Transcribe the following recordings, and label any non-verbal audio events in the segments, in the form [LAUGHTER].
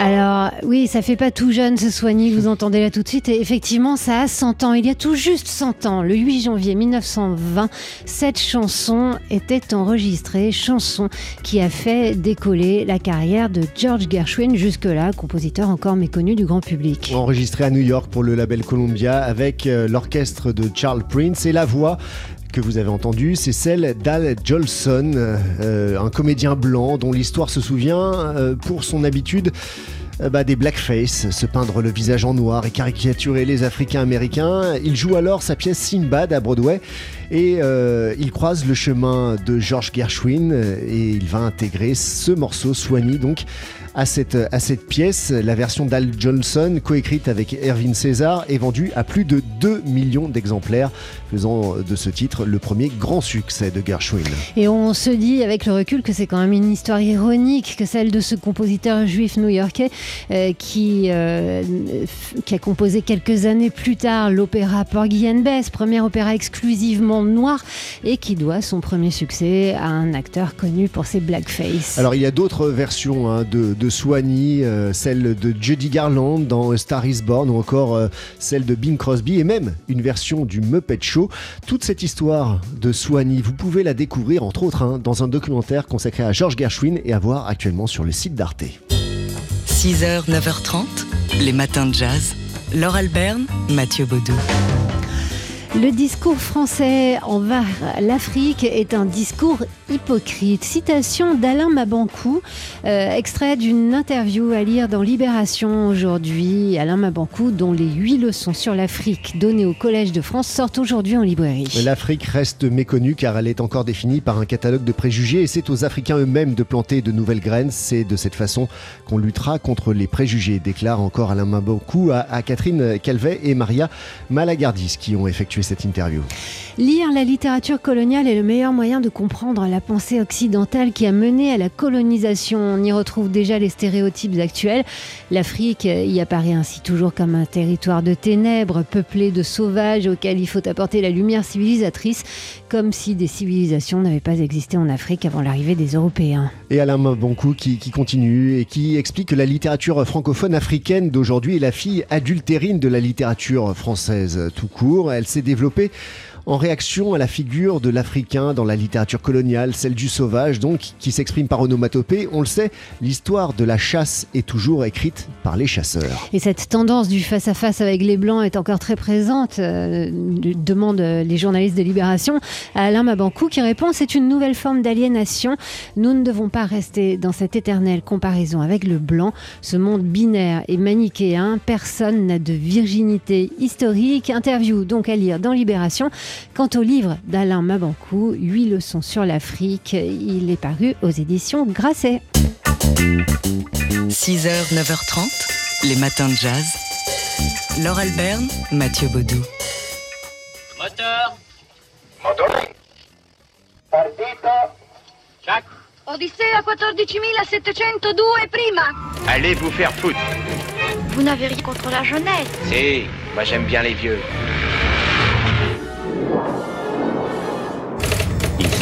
Alors oui, ça fait pas tout jeune ce soigné, vous [LAUGHS] entendez là tout de suite. Et effectivement, ça a 100 ans. Il y a tout juste 100 ans, le 8 janvier 1920, cette chanson était enregistrée, chanson qui a fait décoller la carrière de George Gershwin, jusque-là compositeur encore méconnu du grand public. Enregistré à New York pour le label Columbia avec euh, l'orchestre de Charles Prince et la voix que vous avez entendue, c'est celle d'Al Jolson, euh, un comédien blanc dont l'histoire se souvient euh, pour son habitude euh, bah, des blackface, se peindre le visage en noir et caricaturer les Africains américains. Il joue alors sa pièce Sinbad à Broadway et euh, il croise le chemin de George Gershwin et il va intégrer ce morceau Swanee donc à cette, à cette pièce. La version d'Al Johnson, coécrite avec Erwin César, est vendue à plus de 2 millions d'exemplaires, faisant de ce titre le premier grand succès de Gershwin. Et on se dit avec le recul que c'est quand même une histoire ironique que celle de ce compositeur juif new-yorkais euh, qui, euh, qui a composé quelques années plus tard l'opéra Porgy and Bess, premier opéra exclusivement noir et qui doit son premier succès à un acteur connu pour ses blackface. Alors il y a d'autres versions hein, de, de Swanee, euh, celle de Judy Garland dans A Star is Born ou encore euh, celle de Bing Crosby et même une version du Muppet Show. Toute cette histoire de Swanee, vous pouvez la découvrir entre autres hein, dans un documentaire consacré à George Gershwin et à voir actuellement sur le site d'Arte. 6h, 9h30, les matins de jazz. Laure Alberne, Mathieu Baudou. Le discours français envers l'Afrique est un discours hypocrite. Citation d'Alain Mabankou, euh, extrait d'une interview à lire dans Libération aujourd'hui. Alain Mabankou, dont les huit leçons sur l'Afrique données au Collège de France sortent aujourd'hui en librairie. L'Afrique reste méconnue car elle est encore définie par un catalogue de préjugés et c'est aux Africains eux-mêmes de planter de nouvelles graines. C'est de cette façon qu'on luttera contre les préjugés, déclare encore Alain Mabankou à, à Catherine Calvet et Maria Malagardis qui ont effectué cette interview. Lire la littérature coloniale est le meilleur moyen de comprendre la pensée occidentale qui a mené à la colonisation. On y retrouve déjà les stéréotypes actuels. L'Afrique y apparaît ainsi toujours comme un territoire de ténèbres, peuplé de sauvages auxquels il faut apporter la lumière civilisatrice, comme si des civilisations n'avaient pas existé en Afrique avant l'arrivée des Européens. Et Alain Bonkou qui, qui continue et qui explique que la littérature francophone africaine d'aujourd'hui est la fille adultérine de la littérature française tout court. Elle s'est développée en réaction à la figure de l'Africain dans la littérature coloniale, celle du sauvage, donc, qui s'exprime par onomatopée. On le sait, l'histoire de la chasse est toujours écrite par les chasseurs. Et cette tendance du face-à-face avec les Blancs est encore très présente, euh, demandent les journalistes de Libération à Alain Mabankou qui répond c'est une nouvelle forme d'aliénation. Nous ne devons pas rester dans cette éternelle comparaison avec le blanc. Ce monde binaire et manichéen, personne n'a de virginité historique. Interview donc à lire dans Libération. Quant au livre d'Alain Mabankou, 8 leçons sur l'Afrique, il est paru aux éditions Grasset. 6h, 9h30, les matins de jazz. Laure Alberne, Mathieu Baudou. Moteur, Motore. Partito. Jack, Odissea 14702 prima. Allez vous faire foutre. Vous n'avez rien contre la jeunesse. Si, moi j'aime bien les vieux.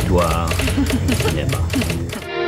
Histoire, [LAUGHS] cinéma.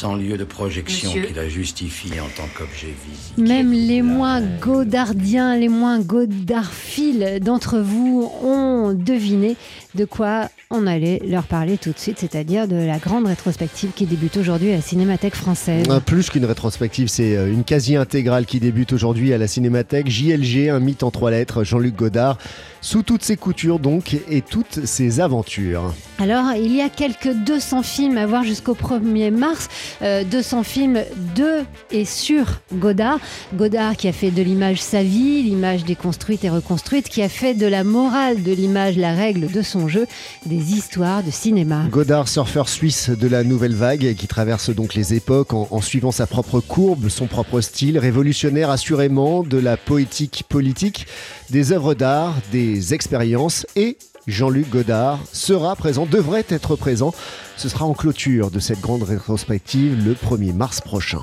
Sans lieu de projection Monsieur. qui la justifie en tant qu'objet visible. Même les moins godardiens, les moins godardphiles d'entre vous ont deviné de quoi on allait leur parler tout de suite, c'est-à-dire de la grande rétrospective qui débute aujourd'hui à la Cinémathèque française. Plus qu'une rétrospective, c'est euh, une quasi-intégrale qui débute aujourd'hui à la Cinémathèque. JLG, un mythe en trois lettres, Jean-Luc Godard, sous toutes ses coutures donc, et toutes ses aventures. Alors, il y a quelques 200 films à voir jusqu'au 1er mars. Euh, 200 films de et sur Godard. Godard qui a fait de l'image sa vie, l'image déconstruite et reconstruite, qui a fait de la morale de l'image la règle de son jeu, des histoires de cinéma. Godard, surfeur suisse de la nouvelle vague, qui traverse donc les époques en, en suivant sa propre courbe, son propre style, révolutionnaire assurément, de la poétique politique, des œuvres d'art, des expériences et Jean-Luc Godard sera présent, devrait être présent. Ce sera en clôture de cette grande rétrospective le 1er mars prochain.